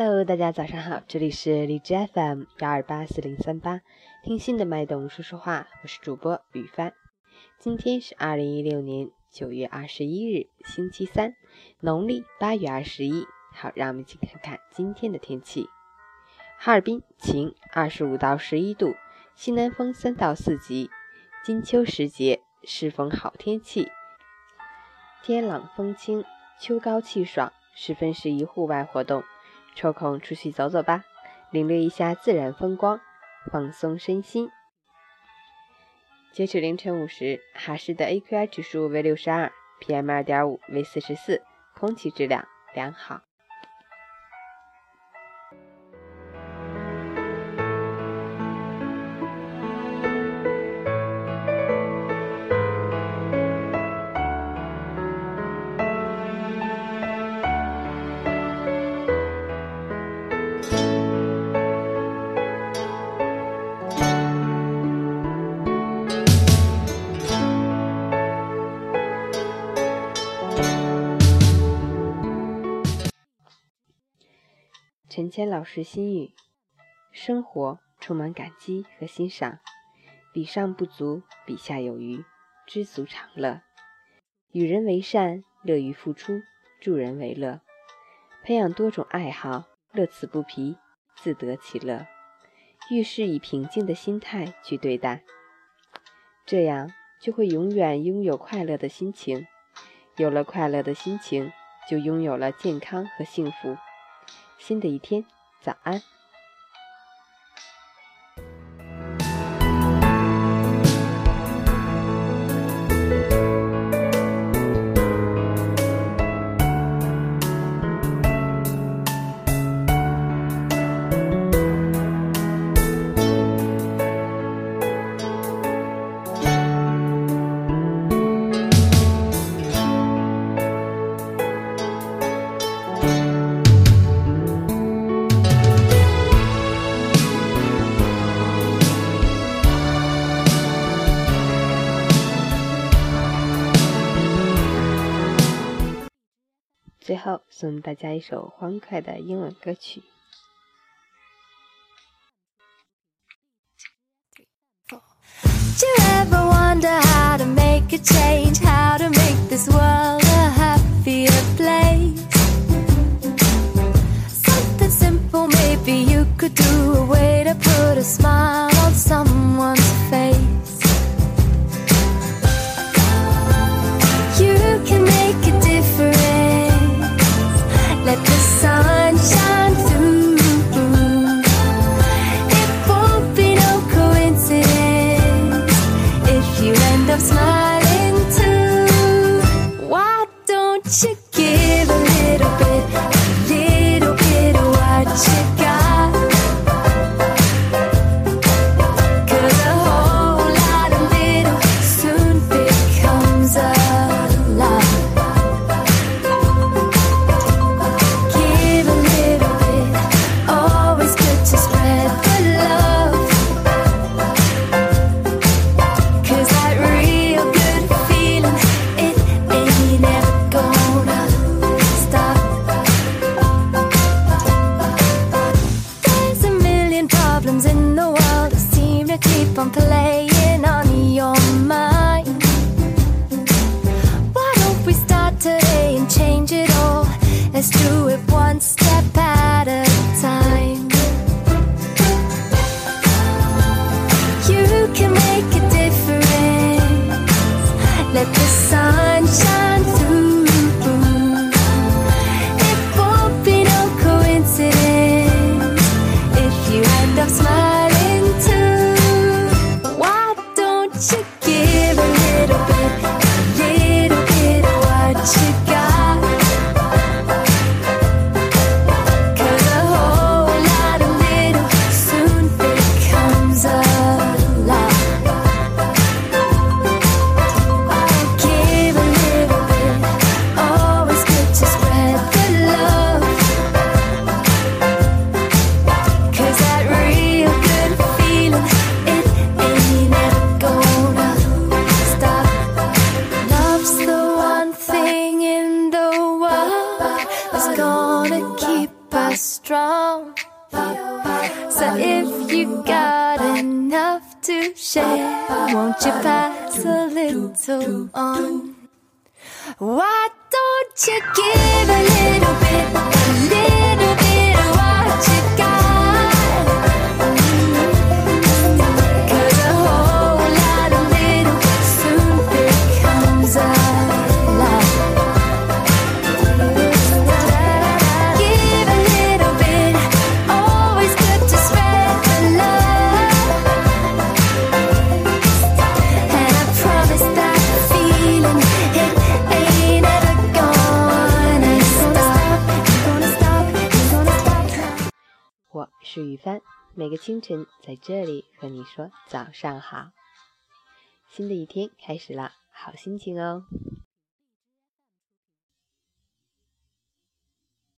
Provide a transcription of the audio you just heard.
Hello，大家早上好，这里是荔枝 FM 幺二八四零三八，听心的脉动说说话，我是主播雨帆。今天是二零一六年九月二十一日，星期三，农历八月二十一。好，让我们一起看看今天的天气。哈尔滨晴，二十五到十一度，西南风三到四级。金秋时节，适逢好天气，天朗风清，秋高气爽，十分适宜户外活动。抽空出去走走吧，领略一下自然风光，放松身心。截止凌晨五时，哈市的 AQI 指数为六十二，PM 二点五为四十四，空气质量良好。谦老师心语：生活充满感激和欣赏，比上不足，比下有余，知足常乐。与人为善，乐于付出，助人为乐。培养多种爱好，乐此不疲，自得其乐。遇事以平静的心态去对待，这样就会永远拥有快乐的心情。有了快乐的心情，就拥有了健康和幸福。新的一天，早安。最后送大家一首欢快的英文歌曲。Do you ever wonder how to make a change? on to let So if you got enough to share, won't you pass a little on? Why don't you give a little bit, 是雨帆，每个清晨在这里和你说早上好。新的一天开始了，好心情哦。